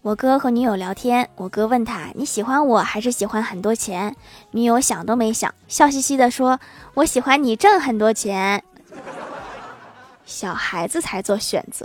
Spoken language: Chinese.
我哥和女友聊天我哥问他你喜欢我还是喜欢很多钱？女友想都没想笑嘻嘻的说我喜欢你挣很多钱。小孩子才做选择。